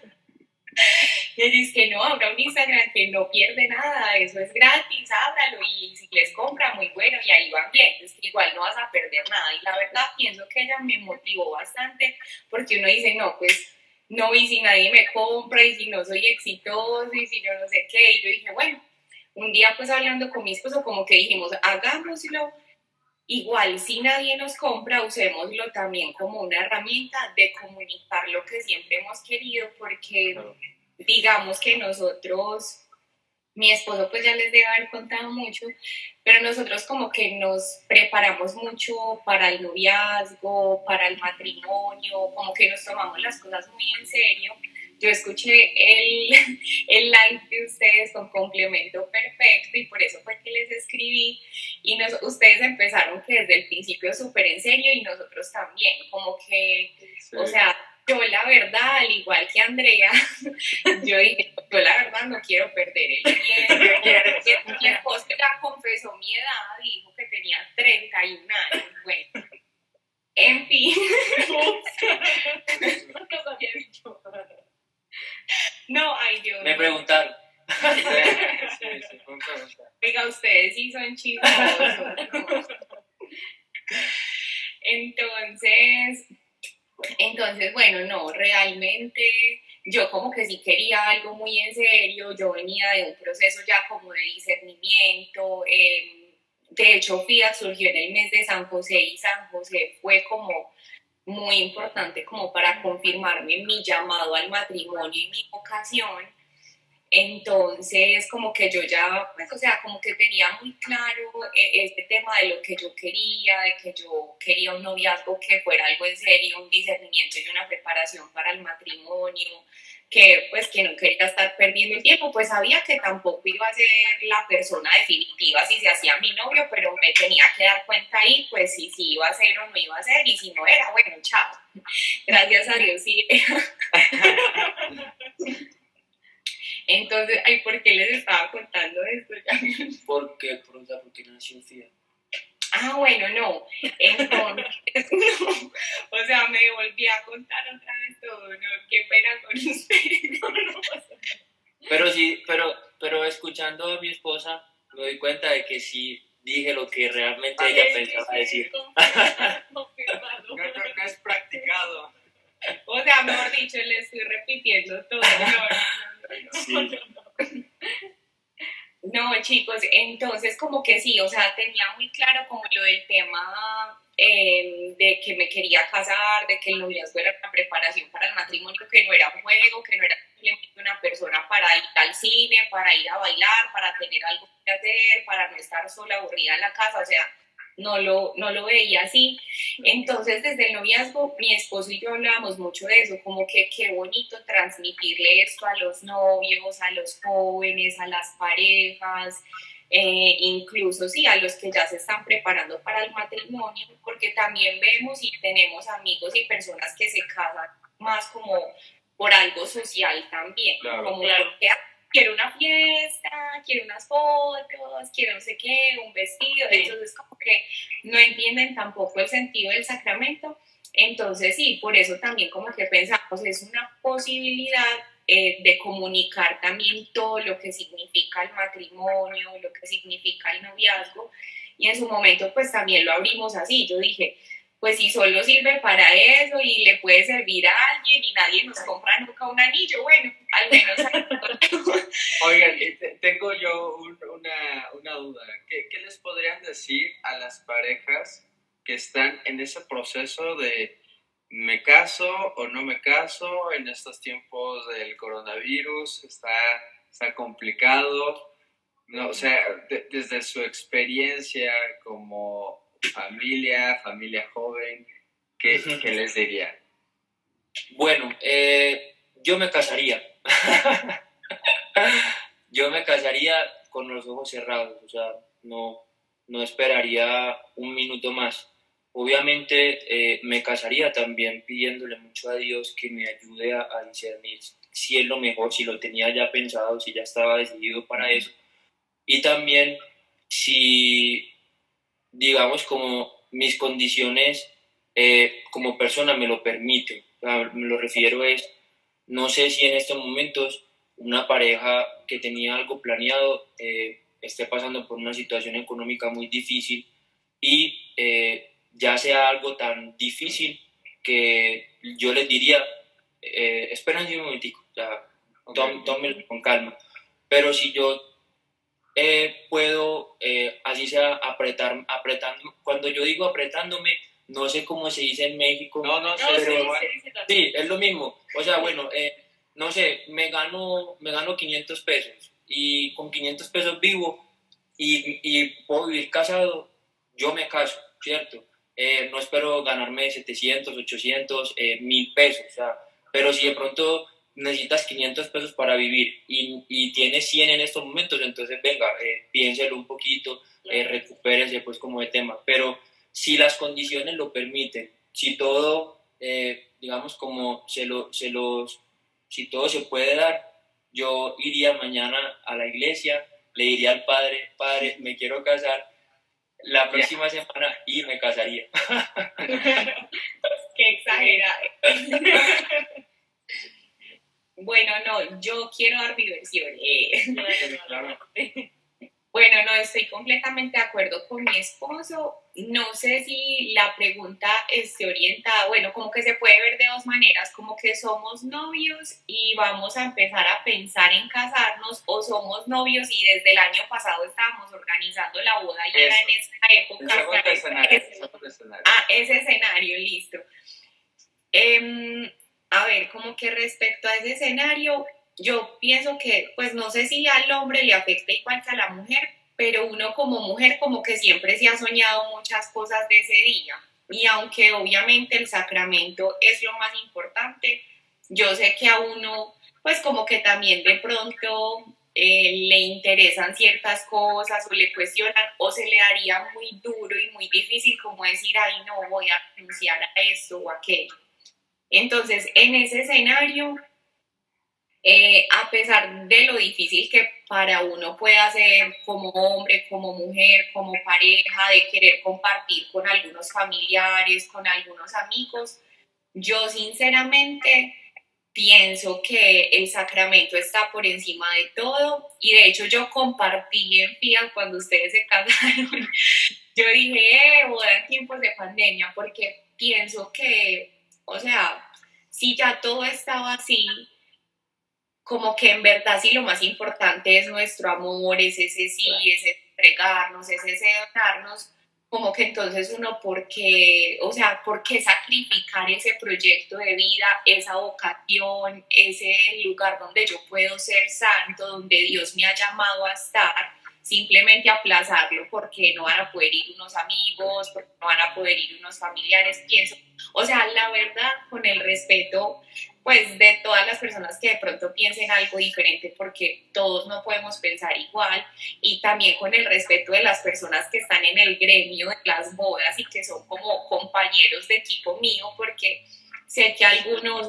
y dice que no, habrá un Instagram que no pierde nada, eso es gratis, ábralo y si les compra, muy bueno, y ahí van bien, igual no vas a perder nada. Y la verdad, pienso que ella me motivó bastante, porque uno dice, no, pues no, y si nadie me compra, y si no soy exitoso, y si yo no sé qué, y yo dije, bueno, un día pues hablando con mi esposo, como que dijimos, hagámoslo, igual si nadie nos compra, usémoslo también como una herramienta de comunicar lo que siempre hemos querido, porque digamos que nosotros mi esposo pues ya les debe haber contado mucho, pero nosotros como que nos preparamos mucho para el noviazgo, para el matrimonio, como que nos tomamos las cosas muy en serio. Yo escuché el, el live de ustedes con complemento perfecto y por eso fue que les escribí y nos, ustedes empezaron que desde el principio súper en serio y nosotros también, como que, o sea, yo la verdad, al igual que Andrea, yo dije, yo la verdad no quiero perder el tiempo. Mi esposo ya confesó mi edad, dijo que tenía 31 años. Bueno, en fin. no había dicho. No, ay Dios. Me preguntaron. Oiga, ustedes sí son chicos. Entonces, entonces, bueno, no, realmente yo como que sí quería algo muy en serio, yo venía de un proceso ya como de discernimiento, em, de hecho FIDA surgió en el mes de San José y San José fue como muy importante como para confirmarme mi llamado al matrimonio y mi vocación. Entonces, como que yo ya, pues, o sea, como que tenía muy claro eh, este tema de lo que yo quería, de que yo quería un noviazgo que fuera algo en serio, un discernimiento y una preparación para el matrimonio, que pues que no quería estar perdiendo el tiempo, pues sabía que tampoco iba a ser la persona definitiva si se hacía mi novio, pero me tenía que dar cuenta ahí, pues si, si iba a ser o no iba a ser, y si no era, bueno, chao. Gracias a Dios, sí. Entonces, ay, ¿por qué les estaba contando esto? Porque, por porque nació FIA. Ah, bueno, no. Entonces, no. O sea, me volví a contar otra vez todo. No, qué pena con ustedes. pero sí, pero, pero escuchando a mi esposa, me doy cuenta de que sí dije lo que realmente ella pensaba decir. No creo que es practicado. O sea, mejor dicho, le estoy repitiendo todo. No, chicos, entonces como que sí, o sea, tenía muy claro como lo del tema em, de que me quería casar, de que el noviazgo era una preparación para el matrimonio, que no era un juego, que no era simplemente una persona para ir al cine, para ir a bailar, para tener algo que hacer, para no estar sola aburrida en la casa, o sea, no lo, no lo veía así. Entonces, desde el noviazgo, mi esposo y yo hablábamos mucho de eso, como que qué bonito transmitirle esto a los novios, a los jóvenes, a las parejas, eh, incluso sí, a los que ya se están preparando para el matrimonio, porque también vemos y tenemos amigos y personas que se casan más como por algo social también, como porque quiero una fiesta, quiero unas fotos, quiero no sé qué, un vestido, entonces como que no entienden tampoco el sentido del sacramento, entonces sí, por eso también como que pensamos, es una posibilidad eh, de comunicar también todo lo que significa el matrimonio, lo que significa el noviazgo, y en su momento pues también lo abrimos así, yo dije, pues si solo sirve para eso y le puede servir a alguien y nadie nos compra nunca un anillo, bueno, al menos... Oigan, tengo yo una, una, duda. ¿Qué, ¿Qué, les podrían decir a las parejas que están en ese proceso de me caso o no me caso en estos tiempos del coronavirus? Está, está complicado. No, o sea, desde su experiencia como familia, familia joven, ¿qué, ¿qué les diría? Bueno, eh, yo me casaría. yo me casaría con los ojos cerrados, o sea, no, no esperaría un minuto más. Obviamente eh, me casaría también pidiéndole mucho a Dios que me ayude a, discernir si es lo mejor, si lo tenía ya pensado, si ya estaba decidido para eso. Y también si, digamos, como mis condiciones eh, como persona me lo permiten. Me lo refiero es, no sé si en estos momentos una pareja que tenía algo planeado eh, esté pasando por una situación económica muy difícil y eh, ya sea algo tan difícil que yo les diría, eh, esperen un momentico, ya, con calma. Pero si yo eh, puedo, eh, así sea, apretar, apretando, cuando yo digo apretándome, no sé cómo se dice en México. No, no, pero, sí, es lo mismo. O sea, bueno, no sé, me gano, me gano 500 pesos y con 500 pesos vivo y, y puedo vivir casado, yo me caso, ¿cierto? Eh, no espero ganarme 700, 800, eh, 1000 pesos, o sea, pero si de pronto necesitas 500 pesos para vivir y, y tienes 100 en estos momentos, entonces venga, eh, piénselo un poquito, eh, recupérese pues como de tema, pero si las condiciones lo permiten, si todo, eh, digamos como se, lo, se los, si todo se puede dar, yo iría mañana a la iglesia, le diría al padre, padre, me quiero casar, la próxima semana y me casaría. Qué exagerado. bueno, no, yo quiero dar mi versión. Bueno, no, estoy completamente de acuerdo con mi esposo. No sé si la pregunta esté orientada, bueno, como que se puede ver de dos maneras, como que somos novios y vamos a empezar a pensar en casarnos o somos novios y desde el año pasado estábamos organizando la boda y era en esa época. Ese escenario, escenario. Ah, ese escenario, listo. Eh, a ver, como que respecto a ese escenario, yo pienso que, pues no sé si al hombre le afecta igual que a la mujer, pero uno como mujer como que siempre se ha soñado muchas cosas de ese día. Y aunque obviamente el sacramento es lo más importante, yo sé que a uno, pues como que también de pronto eh, le interesan ciertas cosas o le cuestionan o se le haría muy duro y muy difícil como decir, ay, no voy a renunciar a esto o aquello. Entonces, en ese escenario, eh, a pesar de lo difícil que para uno pueda ser como hombre, como mujer, como pareja, de querer compartir con algunos familiares, con algunos amigos, yo sinceramente pienso que el sacramento está por encima de todo. Y de hecho yo compartí en FIA cuando ustedes se casaron, yo dije, eh, boda en tiempos de pandemia, porque pienso que, o sea, si ya todo estaba así, como que en verdad sí lo más importante es nuestro amor, es ese sí, es entregarnos, es ese donarnos, como que entonces uno, ¿por qué, o sea, por qué sacrificar ese proyecto de vida, esa vocación, ese lugar donde yo puedo ser santo, donde Dios me ha llamado a estar? Simplemente aplazarlo porque no van a poder ir unos amigos, porque no van a poder ir unos familiares, pienso. O sea, la verdad, con el respeto pues de todas las personas que de pronto piensen algo diferente porque todos no podemos pensar igual y también con el respeto de las personas que están en el gremio de las bodas y que son como compañeros de equipo mío porque sé que algunos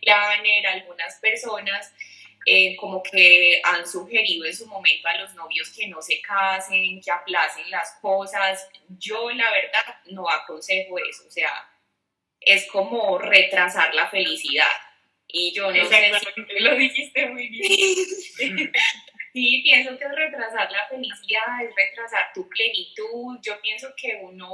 planner, algunas personas eh, como que han sugerido en su momento a los novios que no se casen, que aplacen las cosas. Yo la verdad no aconsejo eso, o sea, es como retrasar la felicidad y yo no sé si lo dijiste muy bien. sí, pienso que es retrasar la felicidad, es retrasar tu plenitud. Yo pienso que uno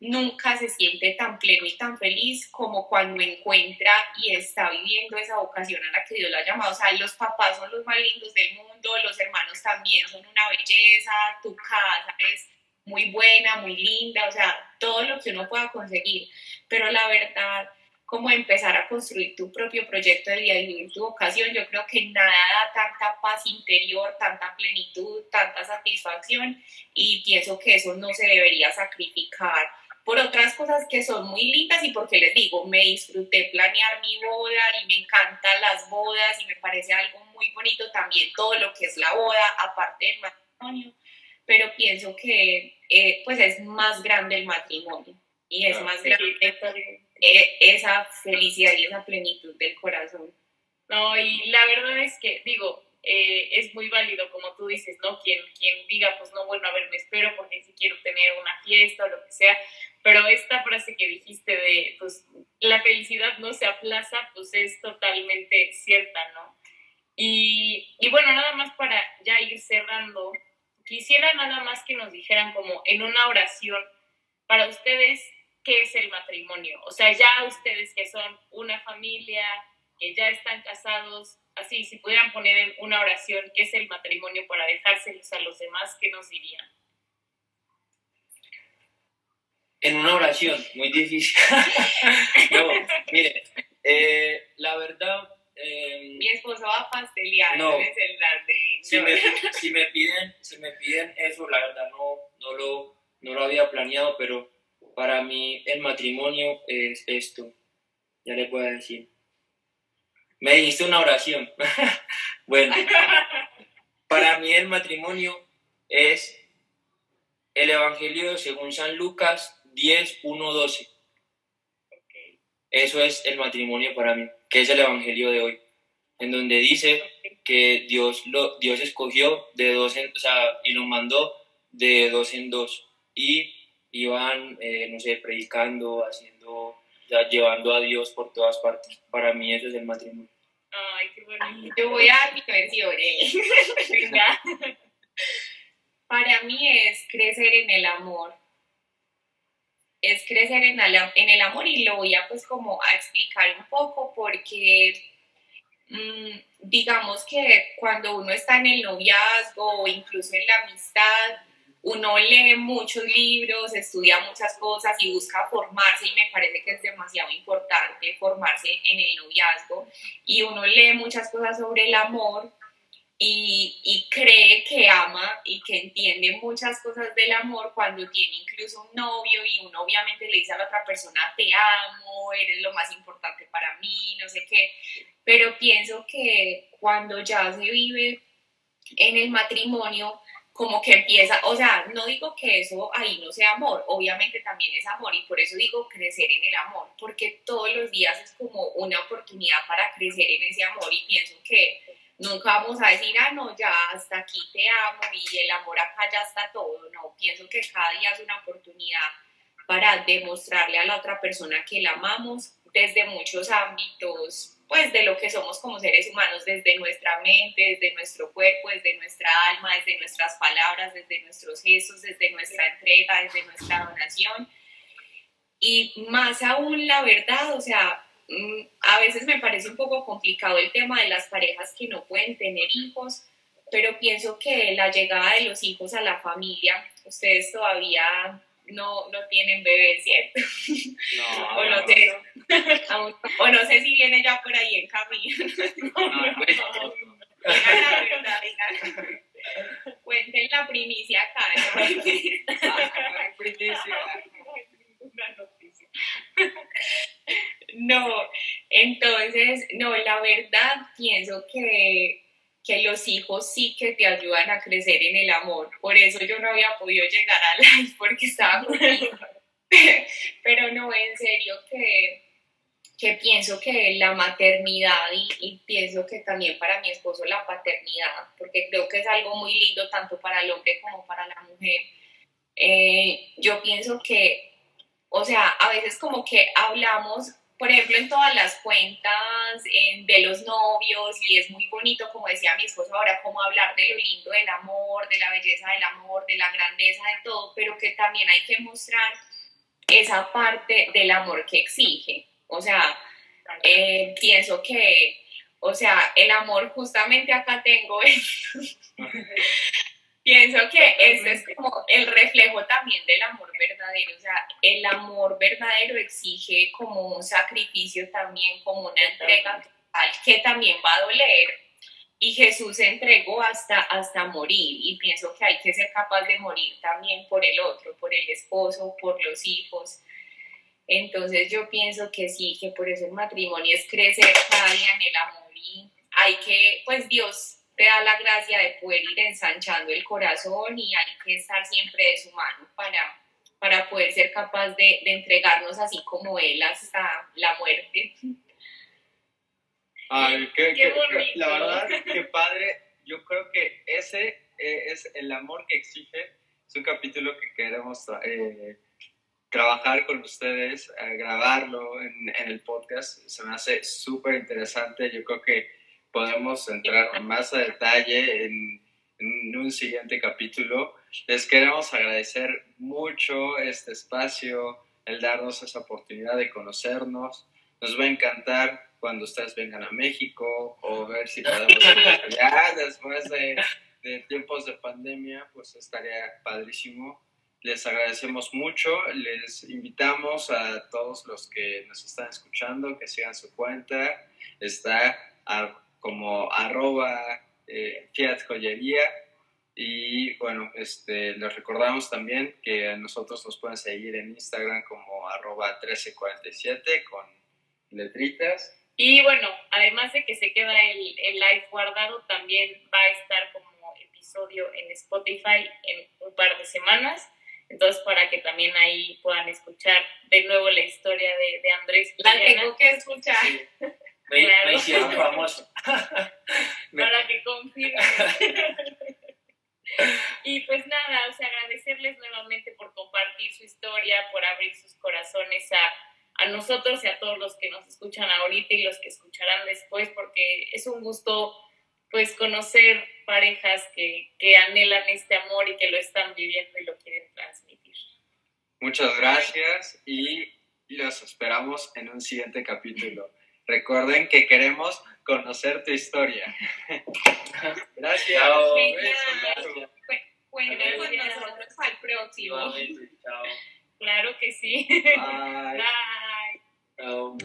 nunca se siente tan pleno y tan feliz como cuando encuentra y está viviendo esa vocación a la que Dios lo ha llamado. O sea, los papás son los más lindos del mundo, los hermanos también son una belleza, tu casa es muy buena, muy linda, o sea, todo lo que uno pueda conseguir. Pero la verdad como empezar a construir tu propio proyecto de vida y vivir tu vocación, yo creo que nada da tanta paz interior, tanta plenitud, tanta satisfacción y pienso que eso no se debería sacrificar por otras cosas que son muy lindas y porque les digo, me disfruté planear mi boda y me encantan las bodas y me parece algo muy bonito también todo lo que es la boda, aparte del matrimonio, pero pienso que eh, pues es más grande el matrimonio y es más grande e, esa felicidad y esa plenitud del corazón. No, y la verdad es que, digo, eh, es muy válido, como tú dices, ¿no? Quien, quien diga, pues no, bueno, a ver, me espero porque si quiero tener una fiesta o lo que sea, pero esta frase que dijiste de, pues, la felicidad no se aplaza, pues es totalmente cierta, ¿no? Y, y bueno, nada más para ya ir cerrando, quisiera nada más que nos dijeran como en una oración, para ustedes, ¿qué es el matrimonio? O sea, ya ustedes que son una familia, que ya están casados, así, si pudieran poner en una oración qué es el matrimonio para dejárselos a los demás, ¿qué nos dirían? En una oración, muy difícil. no, mire, eh, la verdad... Eh, Mi esposo va a pastelear no, el de... Si me, si, me piden, si me piden eso, la verdad no, no, lo, no lo había planeado, pero para mí el matrimonio es esto, ya le puedo decir. Me dijiste una oración. bueno, para mí el matrimonio es el Evangelio según San Lucas 10, 1, 12. Eso es el matrimonio para mí, que es el Evangelio de hoy, en donde dice que Dios, lo, Dios escogió de dos en, o sea, y lo mandó de dos en dos. Y iban, eh, no sé, predicando, haciendo llevando a Dios por todas partes. Para mí eso es el matrimonio. Ay, qué bonito. Yo voy a dar mi versión. ¿eh? Para mí es crecer en el amor. Es crecer en el, en el amor y lo voy a pues como a explicar un poco porque mm, digamos que cuando uno está en el noviazgo o incluso en la amistad, uno lee muchos libros, estudia muchas cosas y busca formarse y me parece que es demasiado importante formarse en el noviazgo y uno lee muchas cosas sobre el amor y, y, cree que ama y que entiende muchas cosas del amor cuando tiene incluso un novio y uno obviamente le dice a la otra persona te amo, eres lo más importante para mí, no sé qué, pero pienso que cuando ya se vive en el matrimonio, como que empieza, o sea, no digo que eso ahí no sea amor, obviamente también es amor y por eso digo crecer en el amor, porque todos los días es como una oportunidad para crecer en ese amor y pienso que nunca vamos a decir, ah, no, ya hasta aquí te amo y el amor acá ya está todo, no, pienso que cada día es una oportunidad para demostrarle a la otra persona que la amamos desde muchos ámbitos pues de lo que somos como seres humanos, desde nuestra mente, desde nuestro cuerpo, desde nuestra alma, desde nuestras palabras, desde nuestros gestos, desde nuestra entrega, desde nuestra donación. Y más aún la verdad, o sea, mm, a veces me parece un poco complicado el tema de las parejas que no pueden tener hijos, pero pienso que la llegada de los hijos a la familia, ustedes todavía no, no tienen bebé, ¿cierto? No, o, no sé, o no sé si viene ya por ahí en camino. No, no, la verdad, Cuenten la primicia acá, ¿no? primicia. No, entonces, no, la verdad pienso que que los hijos sí que te ayudan a crecer en el amor. Por eso yo no había podido llegar a live porque estaba conmigo. Pero no, en serio que, que pienso que la maternidad y, pienso que también para mi esposo la paternidad, porque creo que es algo muy lindo tanto para el hombre como para la mujer. Eh, yo pienso que, o sea, a veces como que hablamos por ejemplo, en todas las cuentas de los novios y es muy bonito, como decía mi esposo ahora, como hablar de lo lindo del amor, de la belleza del amor, de la grandeza de todo, pero que también hay que mostrar esa parte del amor que exige. O sea, eh, pienso que, o sea, el amor justamente acá tengo Pienso que ese es como el reflejo también del amor verdadero, o sea, el amor verdadero exige como un sacrificio también, como una entrega total que también va a doler. Y Jesús se entregó hasta, hasta morir y pienso que hay que ser capaz de morir también por el otro, por el esposo, por los hijos. Entonces yo pienso que sí, que por eso el matrimonio es crecer cada día en el amor y hay que, pues Dios te da la gracia de poder ir ensanchando el corazón y hay que estar siempre de su mano para, para poder ser capaz de, entregarnos así como Él hasta la muerte. Ay, qué, Qué la verdad, qué padre. Yo creo que ese eh, es el amor que exige. Es un capítulo que queremos eh, trabajar con ustedes, eh, grabarlo en, en el podcast. Se me hace súper interesante. Yo creo que podemos entrar más a detalle en, en un siguiente capítulo. Les queremos agradecer mucho este espacio, el darnos esa oportunidad de conocernos. Nos va a encantar cuando ustedes vengan a México o ver si podemos allá después de, de tiempos de pandemia, pues estaría padrísimo. Les agradecemos mucho, les invitamos a todos los que nos están escuchando que sigan su cuenta, está a- como arroba eh, Fiat Joyería y bueno, este, les recordamos también que a nosotros nos pueden seguir en Instagram como arroba 1347 con letritas. Y bueno, además de que se queda el, el live guardado, también va a estar como episodio en Spotify en un par de semanas. Entonces, para que también ahí puedan escuchar de nuevo la historia de, de Andrés. La tengo que escuchar. Sí. Me, Claro. me hicieron famoso. Para que confirmen. y pues nada, o sea, agradecerles nuevamente por compartir su historia, por abrir sus corazones a, a nosotros y a todos los que nos escuchan ahorita y los que escucharán después, porque es un gusto pues conocer parejas que, que anhelan este amor y que lo están viviendo y lo quieren transmitir. Muchas gracias y los esperamos en un siguiente capítulo. Recuerden que queremos conocer tu historia. Gracias. Chao. Besos. Cuenten con nosotros al próximo. Chao. Claro que sí. Bye. Bye. Chao.